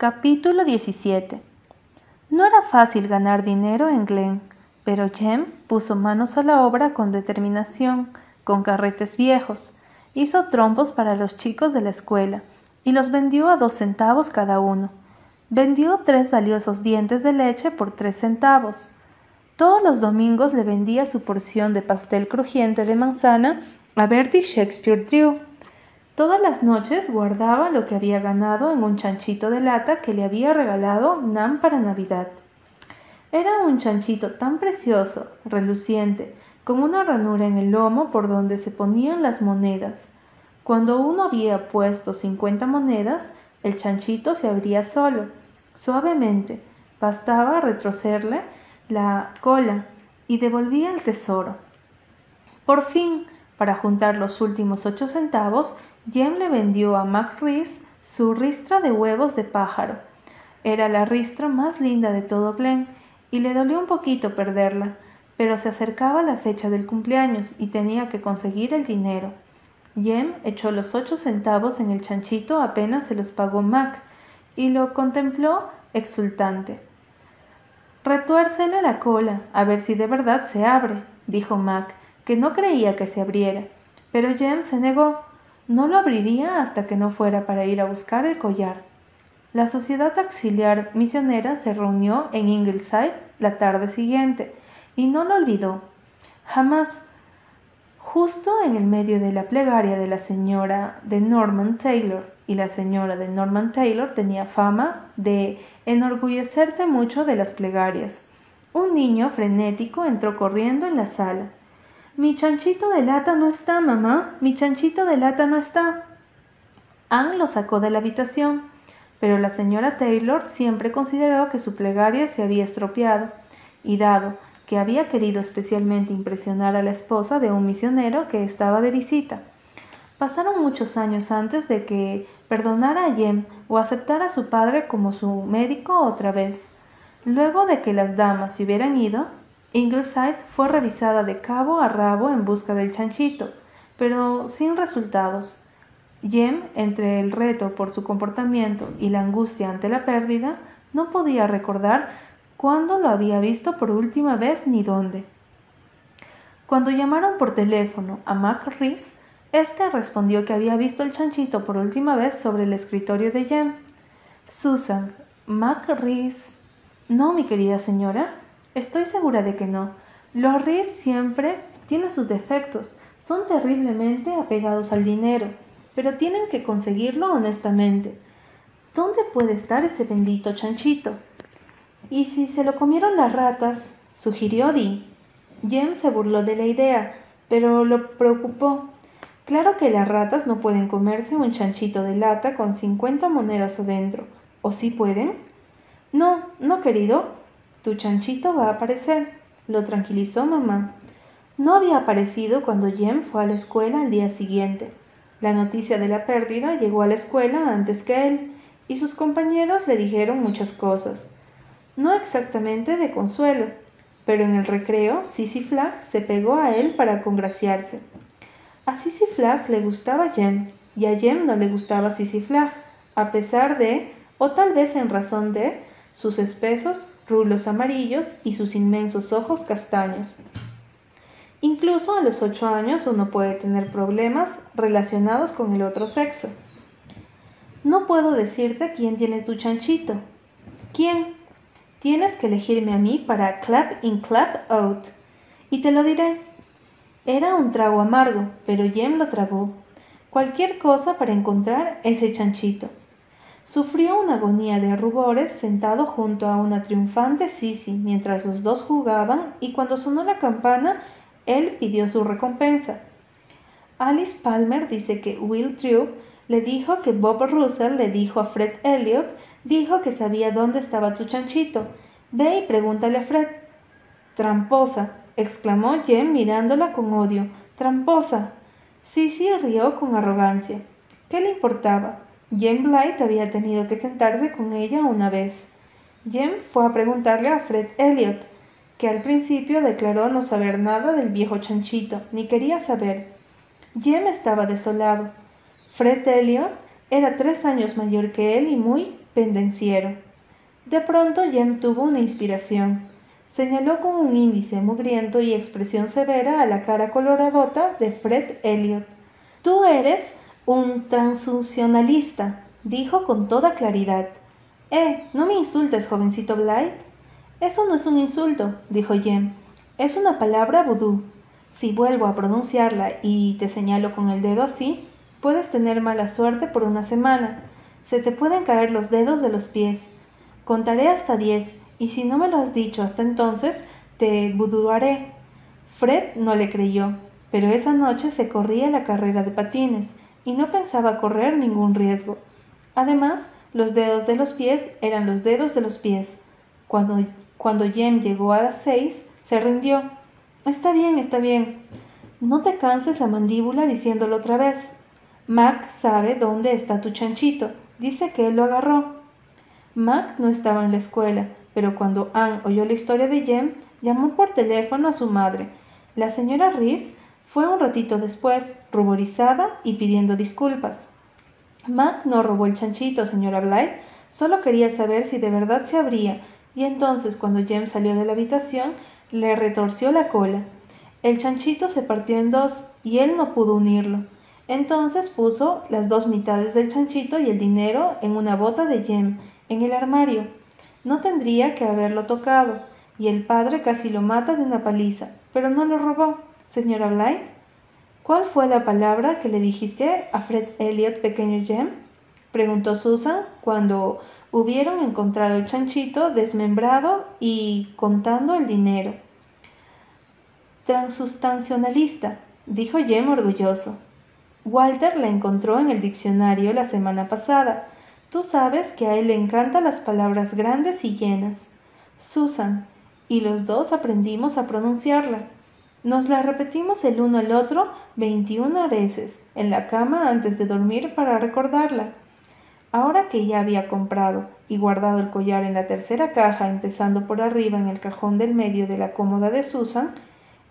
Capítulo 17 No era fácil ganar dinero en Glen, pero Jem puso manos a la obra con determinación, con carretes viejos. Hizo trompos para los chicos de la escuela y los vendió a dos centavos cada uno. Vendió tres valiosos dientes de leche por tres centavos. Todos los domingos le vendía su porción de pastel crujiente de manzana a Bertie Shakespeare Drew Todas las noches guardaba lo que había ganado en un chanchito de lata que le había regalado Nan para Navidad. Era un chanchito tan precioso, reluciente, con una ranura en el lomo por donde se ponían las monedas. Cuando uno había puesto cincuenta monedas, el chanchito se abría solo, suavemente. Bastaba retrocerle la cola y devolvía el tesoro. Por fin, para juntar los últimos ocho centavos, Jem le vendió a Mac Reese su ristra de huevos de pájaro. Era la ristra más linda de todo Glen y le dolió un poquito perderla, pero se acercaba la fecha del cumpleaños y tenía que conseguir el dinero. Jem echó los ocho centavos en el chanchito apenas se los pagó Mac y lo contempló exultante. Retuércele la cola, a ver si de verdad se abre, dijo Mac, que no creía que se abriera. Pero Jem se negó. No lo abriría hasta que no fuera para ir a buscar el collar. La Sociedad Auxiliar Misionera se reunió en Ingleside la tarde siguiente y no lo olvidó. Jamás. Justo en el medio de la plegaria de la señora de Norman Taylor, y la señora de Norman Taylor tenía fama de enorgullecerse mucho de las plegarias. Un niño frenético entró corriendo en la sala. Mi chanchito de lata no está, mamá. Mi chanchito de lata no está. Anne lo sacó de la habitación, pero la señora Taylor siempre consideró que su plegaria se había estropeado, y dado que había querido especialmente impresionar a la esposa de un misionero que estaba de visita. Pasaron muchos años antes de que perdonara a Jem o aceptara a su padre como su médico otra vez. Luego de que las damas se hubieran ido, Ingleside fue revisada de cabo a rabo en busca del chanchito, pero sin resultados. Jem, entre el reto por su comportamiento y la angustia ante la pérdida, no podía recordar cuándo lo había visto por última vez ni dónde. Cuando llamaron por teléfono a Mac Reese, éste respondió que había visto el chanchito por última vez sobre el escritorio de Jem. Susan, Mac Reese. No, mi querida señora, Estoy segura de que no. Los Rees siempre tienen sus defectos, son terriblemente apegados al dinero, pero tienen que conseguirlo honestamente. ¿Dónde puede estar ese bendito chanchito? ¿Y si se lo comieron las ratas? sugirió Dee. Jem se burló de la idea, pero lo preocupó. Claro que las ratas no pueden comerse un chanchito de lata con cincuenta monedas adentro. ¿O sí pueden? No, no, querido, tu chanchito va a aparecer, lo tranquilizó mamá. No había aparecido cuando Jem fue a la escuela al día siguiente. La noticia de la pérdida llegó a la escuela antes que él, y sus compañeros le dijeron muchas cosas. No exactamente de consuelo, pero en el recreo Sissy Flag se pegó a él para congraciarse. A Sissy Flag le gustaba Jem, y a Jem no le gustaba Sissy Flag, a pesar de, o tal vez en razón de, sus espesos rulos amarillos y sus inmensos ojos castaños. Incluso a los ocho años uno puede tener problemas relacionados con el otro sexo. No puedo decirte quién tiene tu chanchito. ¿Quién? Tienes que elegirme a mí para clap in clap out. Y te lo diré. Era un trago amargo, pero Jem lo tragó. Cualquier cosa para encontrar ese chanchito. Sufrió una agonía de rubores sentado junto a una triunfante Sisi mientras los dos jugaban y cuando sonó la campana, él pidió su recompensa. Alice Palmer dice que Will Drew le dijo que Bob Russell le dijo a Fred Elliot, dijo que sabía dónde estaba tu chanchito. Ve y pregúntale a Fred. Tramposa, exclamó Jem mirándola con odio. Tramposa. Sisi rió con arrogancia. ¿Qué le importaba? Jem Blight había tenido que sentarse con ella una vez. Jem fue a preguntarle a Fred Elliot, que al principio declaró no saber nada del viejo chanchito, ni quería saber. Jem estaba desolado. Fred Elliot era tres años mayor que él y muy pendenciero. De pronto Jem tuvo una inspiración. Señaló con un índice mugriento y expresión severa a la cara coloradota de Fred Elliot. Tú eres un transucionalista, dijo con toda claridad. Eh, no me insultes, jovencito Blythe. Eso no es un insulto, dijo Jem. Es una palabra vudú. Si vuelvo a pronunciarla y te señalo con el dedo así, puedes tener mala suerte por una semana. Se te pueden caer los dedos de los pies. Contaré hasta diez, y si no me lo has dicho hasta entonces, te buduaré. Fred no le creyó, pero esa noche se corría la carrera de patines, y no pensaba correr ningún riesgo. Además, los dedos de los pies eran los dedos de los pies. Cuando, cuando Jem llegó a las seis, se rindió. Está bien, está bien. No te canses la mandíbula diciéndolo otra vez. Mac sabe dónde está tu chanchito. Dice que él lo agarró. Mac no estaba en la escuela, pero cuando Anne oyó la historia de Jem, llamó por teléfono a su madre. La señora Reese fue un ratito después, ruborizada y pidiendo disculpas. Mac no robó el chanchito, señora Blythe, solo quería saber si de verdad se abría, y entonces cuando Jem salió de la habitación, le retorció la cola. El chanchito se partió en dos y él no pudo unirlo. Entonces puso las dos mitades del chanchito y el dinero en una bota de Jem, en el armario. No tendría que haberlo tocado, y el padre casi lo mata de una paliza, pero no lo robó. Señora Blythe, ¿cuál fue la palabra que le dijiste a Fred Elliot, pequeño Jem? preguntó Susan cuando hubieron encontrado el chanchito desmembrado y contando el dinero. Transustancionalista, dijo Jem orgulloso. Walter la encontró en el diccionario la semana pasada. Tú sabes que a él le encantan las palabras grandes y llenas. Susan, y los dos aprendimos a pronunciarla. Nos la repetimos el uno al otro veintiuna veces en la cama antes de dormir para recordarla. Ahora que ya había comprado y guardado el collar en la tercera caja, empezando por arriba en el cajón del medio de la cómoda de Susan,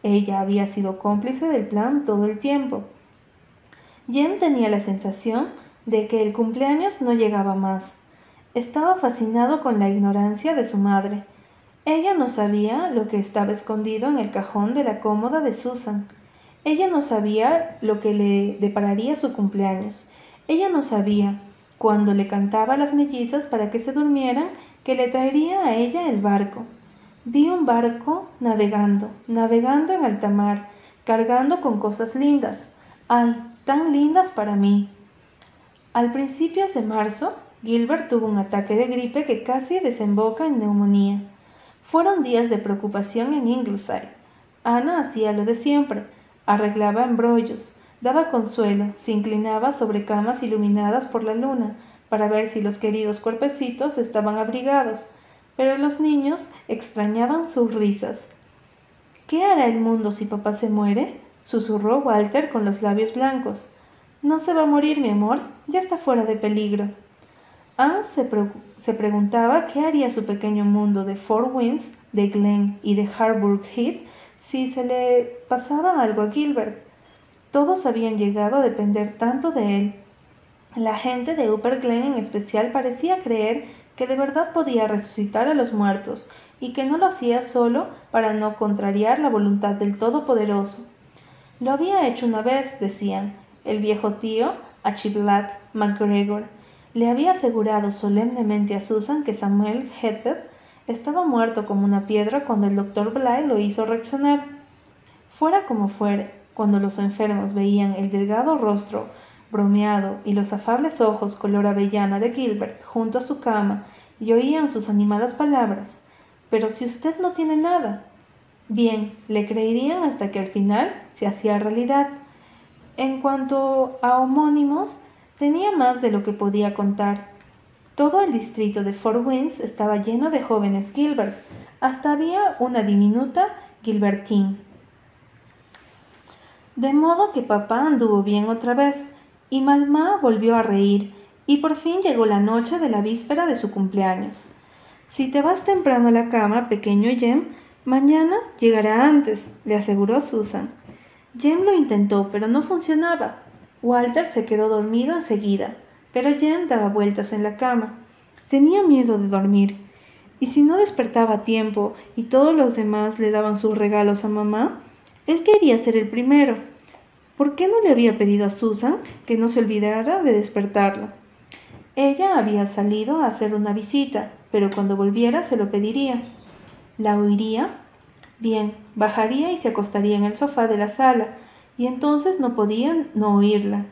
ella había sido cómplice del plan todo el tiempo. Jen tenía la sensación de que el cumpleaños no llegaba más. Estaba fascinado con la ignorancia de su madre. Ella no sabía lo que estaba escondido en el cajón de la cómoda de Susan. Ella no sabía lo que le depararía su cumpleaños. Ella no sabía cuando le cantaba las mellizas para que se durmieran, que le traería a ella el barco. Vi un barco navegando, navegando en alta mar, cargando con cosas lindas. ¡Ay, tan lindas para mí! Al principios de marzo, Gilbert tuvo un ataque de gripe que casi desemboca en neumonía. Fueron días de preocupación en Ingleside. Ana hacía lo de siempre, arreglaba embrollos, Daba consuelo, se inclinaba sobre camas iluminadas por la luna para ver si los queridos cuerpecitos estaban abrigados, pero los niños extrañaban sus risas. ¿Qué hará el mundo si papá se muere? susurró Walter con los labios blancos. No se va a morir, mi amor, ya está fuera de peligro. Anne se, se preguntaba qué haría su pequeño mundo de Four Winds, de Glen y de Harburg Heath si se le pasaba algo a Gilbert. Todos habían llegado a depender tanto de él. La gente de Upper Glen en especial parecía creer que de verdad podía resucitar a los muertos y que no lo hacía solo para no contrariar la voluntad del Todopoderoso. Lo había hecho una vez, decían, el viejo tío, Archibald MacGregor, le había asegurado solemnemente a Susan que Samuel Hedbeth estaba muerto como una piedra cuando el doctor Bly lo hizo reaccionar. Fuera como fuere, cuando los enfermos veían el delgado rostro bromeado y los afables ojos color avellana de Gilbert junto a su cama y oían sus animadas palabras. Pero si usted no tiene nada. Bien, le creerían hasta que al final se hacía realidad. En cuanto a homónimos, tenía más de lo que podía contar. Todo el distrito de Fort Winds estaba lleno de jóvenes Gilbert, hasta había una diminuta Gilbertine de modo que papá anduvo bien otra vez, y mamá volvió a reír, y por fin llegó la noche de la víspera de su cumpleaños. Si te vas temprano a la cama, pequeño Jem, mañana llegará antes, le aseguró Susan. Jem lo intentó, pero no funcionaba. Walter se quedó dormido enseguida, pero Jem daba vueltas en la cama. Tenía miedo de dormir. Y si no despertaba a tiempo y todos los demás le daban sus regalos a mamá, él quería ser el primero. ¿Por qué no le había pedido a Susan que no se olvidara de despertarlo? Ella había salido a hacer una visita, pero cuando volviera se lo pediría. ¿La oiría? Bien, bajaría y se acostaría en el sofá de la sala, y entonces no podía no oírla.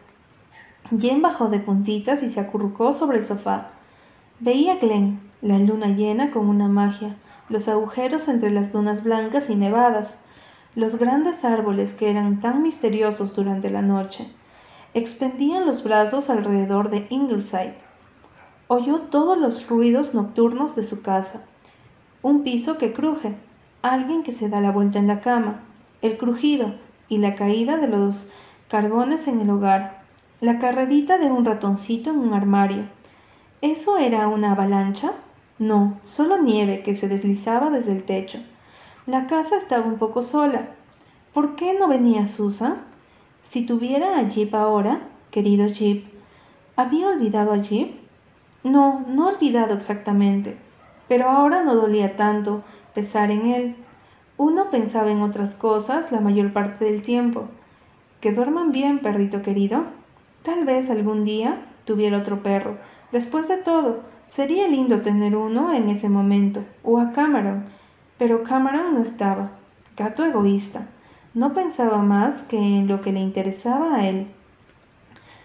Jen bajó de puntitas y se acurrucó sobre el sofá. Veía Glenn, la luna llena con una magia, los agujeros entre las dunas blancas y nevadas, los grandes árboles que eran tan misteriosos durante la noche. Expendían los brazos alrededor de Ingleside. Oyó todos los ruidos nocturnos de su casa. Un piso que cruje, alguien que se da la vuelta en la cama, el crujido y la caída de los carbones en el hogar, la carrerita de un ratoncito en un armario. ¿Eso era una avalancha? No, solo nieve que se deslizaba desde el techo. La casa estaba un poco sola. ¿Por qué no venía Susan? Si tuviera a Jeep ahora, querido Jeep. ¿Había olvidado a Jeep? No, no olvidado exactamente, pero ahora no dolía tanto pesar en él. Uno pensaba en otras cosas la mayor parte del tiempo. Que duerman bien, perrito querido. Tal vez algún día tuviera otro perro. Después de todo, sería lindo tener uno en ese momento, o a Cameron. Pero Cameron no estaba. Gato egoísta. No pensaba más que en lo que le interesaba a él.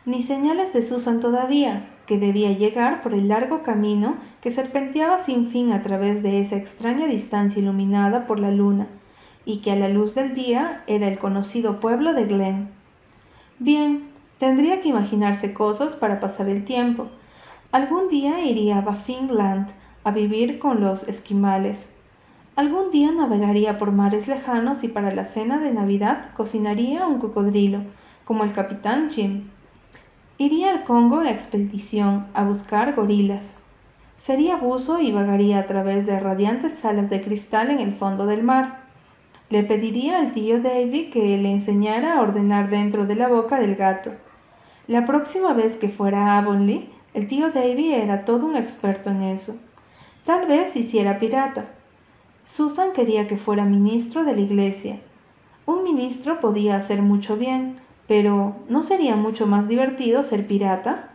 Ni señales de Susan todavía, que debía llegar por el largo camino que serpenteaba sin fin a través de esa extraña distancia iluminada por la luna, y que a la luz del día era el conocido pueblo de Glen. Bien, Tendría que imaginarse cosas para pasar el tiempo. Algún día iría a Baffinland a vivir con los esquimales. Algún día navegaría por mares lejanos y para la cena de Navidad cocinaría un cocodrilo, como el capitán Jim. Iría al Congo en expedición a buscar gorilas. Sería buzo y vagaría a través de radiantes salas de cristal en el fondo del mar. Le pediría al tío David que le enseñara a ordenar dentro de la boca del gato. La próxima vez que fuera a Avonlea, el tío Davy era todo un experto en eso. Tal vez hiciera pirata. Susan quería que fuera ministro de la iglesia. Un ministro podía hacer mucho bien, pero ¿no sería mucho más divertido ser pirata?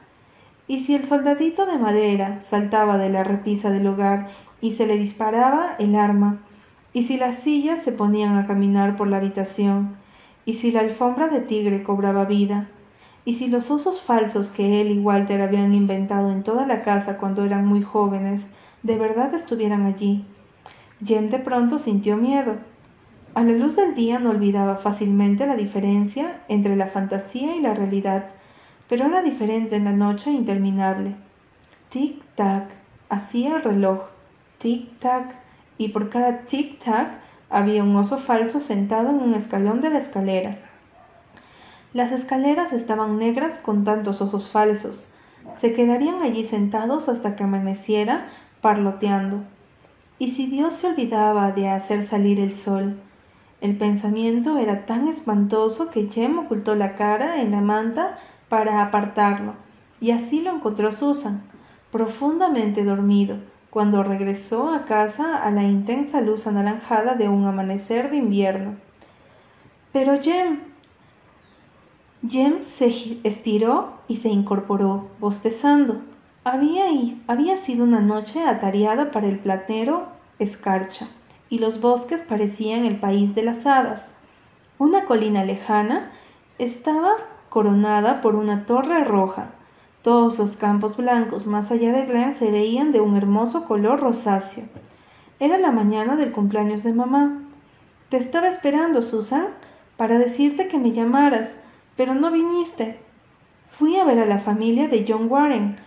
¿Y si el soldadito de madera saltaba de la repisa del hogar y se le disparaba el arma? ¿Y si las sillas se ponían a caminar por la habitación? ¿Y si la alfombra de tigre cobraba vida? Y si los osos falsos que él y Walter habían inventado en toda la casa cuando eran muy jóvenes, de verdad estuvieran allí. Jem de pronto sintió miedo. A la luz del día no olvidaba fácilmente la diferencia entre la fantasía y la realidad, pero era diferente en la noche interminable. Tic-tac, hacía el reloj. Tic-tac, y por cada tic-tac había un oso falso sentado en un escalón de la escalera. Las escaleras estaban negras con tantos osos falsos. Se quedarían allí sentados hasta que amaneciera, parloteando. ¿Y si Dios se olvidaba de hacer salir el sol? El pensamiento era tan espantoso que Jem ocultó la cara en la manta para apartarlo, y así lo encontró Susan, profundamente dormido, cuando regresó a casa a la intensa luz anaranjada de un amanecer de invierno. Pero Jem, Jem se estiró y se incorporó, bostezando. Había, había sido una noche atareada para el platero escarcha, y los bosques parecían el país de las hadas. Una colina lejana estaba coronada por una torre roja. Todos los campos blancos más allá de Glen se veían de un hermoso color rosáceo. Era la mañana del cumpleaños de mamá. Te estaba esperando, Susan, para decirte que me llamaras pero no viniste. Fui a ver a la familia de John Warren,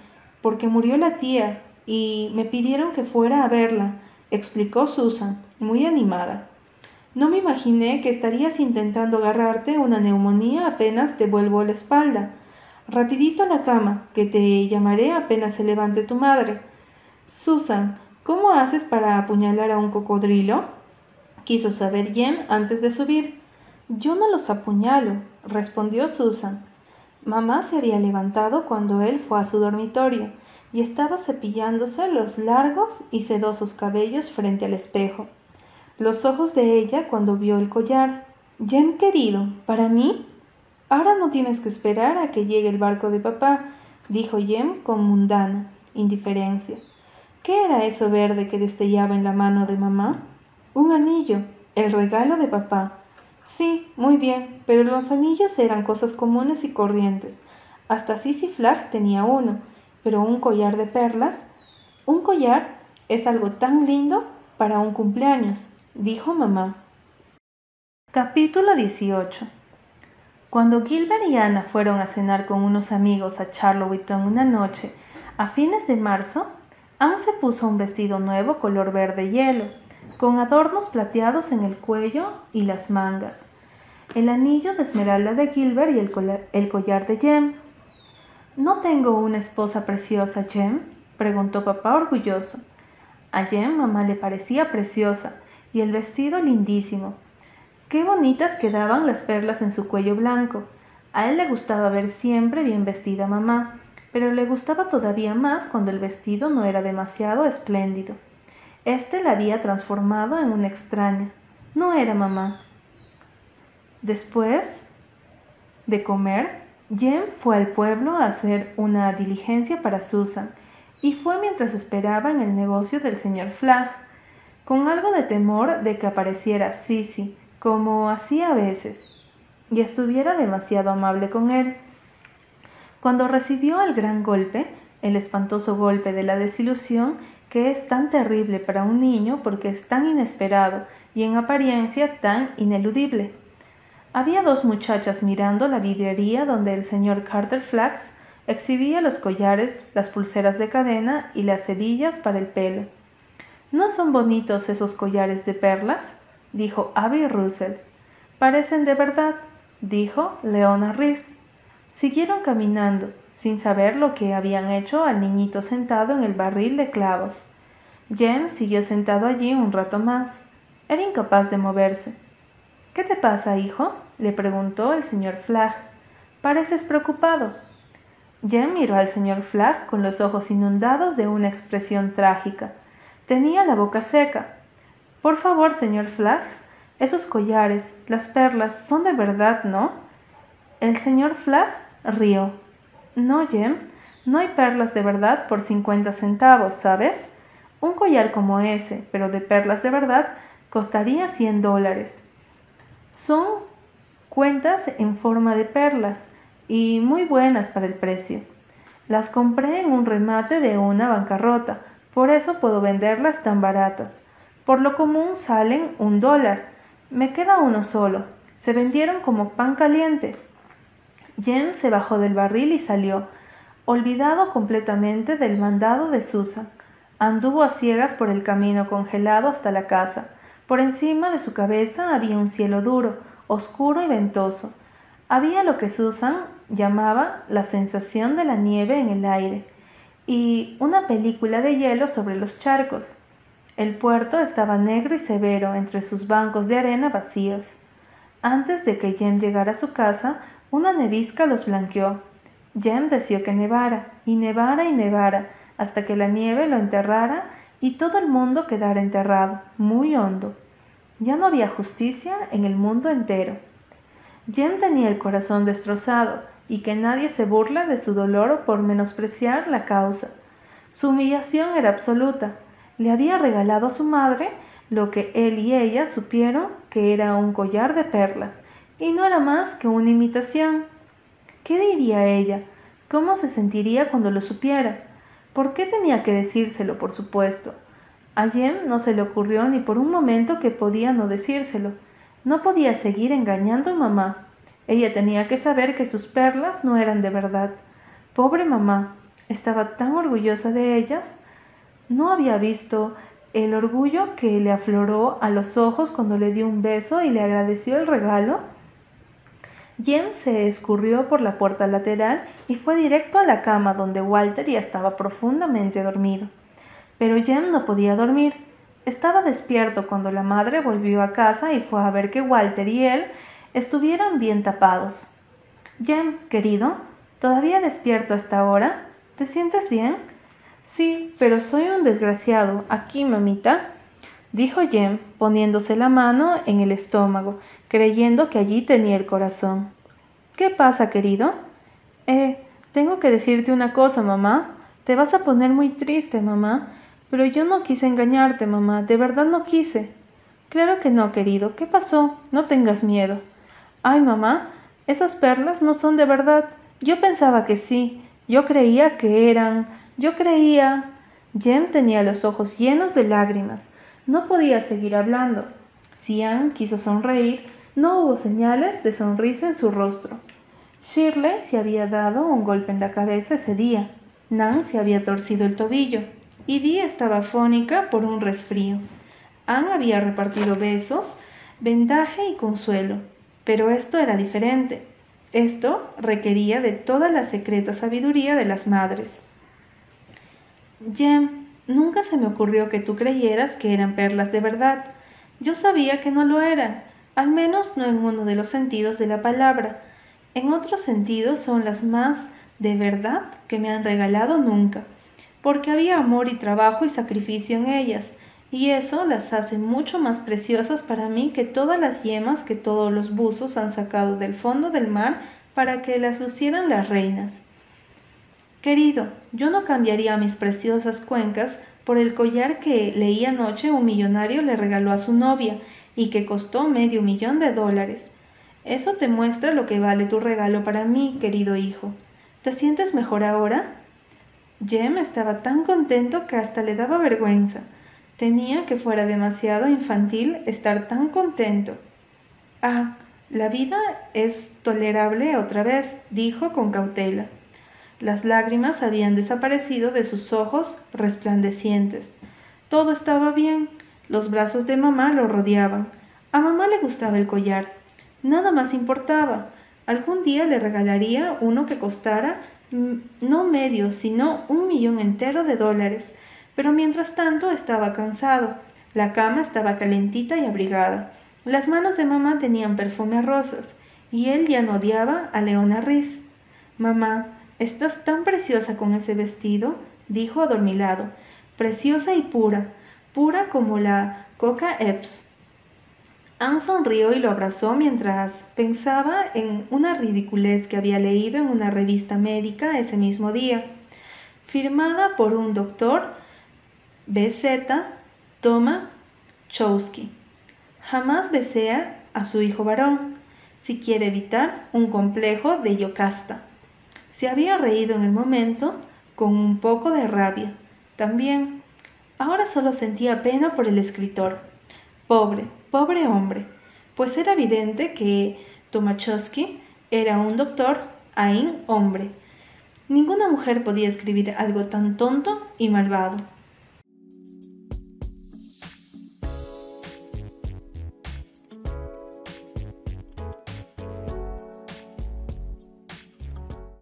porque murió la tía, y me pidieron que fuera a verla, explicó Susan, muy animada. No me imaginé que estarías intentando agarrarte una neumonía apenas te vuelvo la espalda. Rapidito a la cama, que te llamaré apenas se levante tu madre. Susan, ¿cómo haces para apuñalar a un cocodrilo? Quiso saber Jem antes de subir. Yo no los apuñalo, respondió Susan. Mamá se había levantado cuando él fue a su dormitorio. Y estaba cepillándose los largos y sedosos cabellos frente al espejo. Los ojos de ella cuando vio el collar. Jem querido, ¿para mí? Ahora no tienes que esperar a que llegue el barco de papá, dijo Jem con mundana indiferencia. ¿Qué era eso verde que destellaba en la mano de mamá? Un anillo, el regalo de papá. Sí, muy bien, pero los anillos eran cosas comunes y corrientes. Hasta Sissy Flag tenía uno, pero un collar de perlas. Un collar es algo tan lindo para un cumpleaños, dijo mamá. Capítulo 18 Cuando Gilbert y Anna fueron a cenar con unos amigos a Charlottetown una noche, a fines de marzo, Anne se puso un vestido nuevo color verde hielo, con adornos plateados en el cuello y las mangas, el anillo de esmeralda de Gilbert y el, collar, de Jem. ¿No tengo una esposa preciosa, Jem? preguntó papá orgulloso. A Jem mamá le parecía preciosa y el vestido lindísimo. Qué bonitas quedaban las perlas en su cuello blanco. A él le gustaba ver siempre bien vestida mamá pero le gustaba todavía más cuando el vestido no era demasiado espléndido. Este la había transformado en una extraña. No era mamá. Después de comer, Jem fue al pueblo a hacer una diligencia para Susan y fue mientras esperaba en el negocio del señor Flagg, con algo de temor de que apareciera Sissy, como hacía a veces, y estuviera demasiado amable con él. Cuando recibió el gran golpe, el espantoso golpe de la desilusión, que es tan terrible para un niño porque es tan inesperado y en apariencia tan ineludible. Había dos muchachas mirando la vidriería donde el señor Carter Flax exhibía los collares, las pulseras de cadena y las hebillas para el pelo. ¿No son bonitos esos collares de perlas? dijo Abby Russell. Parecen de verdad, dijo Leona Rhys. Siguieron caminando, sin saber lo que habían hecho al niñito sentado en el barril de clavos. Jem siguió sentado allí un rato más. Era incapaz de moverse. ¿Qué te pasa, hijo? le preguntó el señor Flagg. Pareces preocupado. Jem miró al señor Flagg con los ojos inundados de una expresión trágica. Tenía la boca seca. Por favor, señor Flagg, esos collares, las perlas, son de verdad, ¿no? El señor Flagg rió. No, Jem, no hay perlas de verdad por cincuenta centavos, ¿sabes? Un collar como ese, pero de perlas de verdad, costaría cien dólares. Son cuentas en forma de perlas y muy buenas para el precio. Las compré en un remate de una bancarrota, por eso puedo venderlas tan baratas. Por lo común salen un dólar. Me queda uno solo. Se vendieron como pan caliente. Jen se bajó del barril y salió, olvidado completamente del mandado de Susan. Anduvo a ciegas por el camino congelado hasta la casa. Por encima de su cabeza había un cielo duro, oscuro y ventoso. Había lo que Susan llamaba la sensación de la nieve en el aire y una película de hielo sobre los charcos. El puerto estaba negro y severo entre sus bancos de arena vacíos. Antes de que Jem llegara a su casa, una nevisca los blanqueó. Jem deseó que nevara, y nevara y nevara, hasta que la nieve lo enterrara y todo el mundo quedara enterrado, muy hondo. Ya no había justicia en el mundo entero. Jem tenía el corazón destrozado, y que nadie se burla de su dolor por menospreciar la causa. Su humillación era absoluta. Le había regalado a su madre lo que él y ella supieron que era un collar de perlas, y no era más que una imitación. ¿Qué diría ella? ¿Cómo se sentiría cuando lo supiera? ¿Por qué tenía que decírselo, por supuesto? A Jem no se le ocurrió ni por un momento que podía no decírselo. No podía seguir engañando a mamá. Ella tenía que saber que sus perlas no eran de verdad. Pobre mamá, estaba tan orgullosa de ellas. No había visto el orgullo que le afloró a los ojos cuando le dio un beso y le agradeció el regalo. Jem se escurrió por la puerta lateral y fue directo a la cama donde Walter ya estaba profundamente dormido. Pero Jem no podía dormir. Estaba despierto cuando la madre volvió a casa y fue a ver que Walter y él estuvieran bien tapados. Jem, querido, ¿todavía despierto hasta ahora? ¿Te sientes bien? Sí, pero soy un desgraciado. Aquí, mamita, dijo Jem, poniéndose la mano en el estómago, creyendo que allí tenía el corazón. ¿Qué pasa, querido? Eh, tengo que decirte una cosa, mamá. Te vas a poner muy triste, mamá. Pero yo no quise engañarte, mamá. De verdad no quise. Claro que no, querido. ¿Qué pasó? No tengas miedo. Ay, mamá, esas perlas no son de verdad. Yo pensaba que sí. Yo creía que eran. Yo creía. Jem tenía los ojos llenos de lágrimas. No podía seguir hablando. Si Anne quiso sonreír, no hubo señales de sonrisa en su rostro. Shirley se había dado un golpe en la cabeza ese día. Nan se había torcido el tobillo. Y estaba fónica por un resfrío. Anne había repartido besos, vendaje y consuelo. Pero esto era diferente. Esto requería de toda la secreta sabiduría de las madres. Jem, nunca se me ocurrió que tú creyeras que eran perlas de verdad. Yo sabía que no lo eran, al menos no en uno de los sentidos de la palabra. En otros sentidos son las más de verdad que me han regalado nunca, porque había amor y trabajo y sacrificio en ellas, y eso las hace mucho más preciosas para mí que todas las yemas que todos los buzos han sacado del fondo del mar para que las lucieran las reinas. Querido, yo no cambiaría mis preciosas cuencas por el collar que leí anoche un millonario le regaló a su novia y que costó medio millón de dólares. Eso te muestra lo que vale tu regalo para mí, querido hijo. ¿Te sientes mejor ahora? Jem estaba tan contento que hasta le daba vergüenza. Temía que fuera demasiado infantil estar tan contento. Ah, la vida es tolerable otra vez, dijo con cautela. Las lágrimas habían desaparecido de sus ojos resplandecientes. Todo estaba bien. Los brazos de mamá lo rodeaban. A mamá le gustaba el collar. Nada más importaba. Algún día le regalaría uno que costara no medio, sino un millón entero de dólares pero mientras tanto estaba cansado. La cama estaba calentita y abrigada. Las manos de mamá tenían perfume a rosas, y él ya no odiaba a Leona Riz. Mamá, estás tan preciosa con ese vestido, dijo adormilado, preciosa y pura, pura como la Coca Epps. Anne sonrió y lo abrazó mientras pensaba en una ridiculez que había leído en una revista médica ese mismo día, firmada por un doctor BZ toma Chowski. Jamás desea a su hijo varón, si quiere evitar un complejo de Yocasta. Se había reído en el momento con un poco de rabia. También. Ahora solo sentía pena por el escritor. Pobre, pobre hombre, pues era evidente que Tomachowski era un doctor, ain hombre. Ninguna mujer podía escribir algo tan tonto y malvado.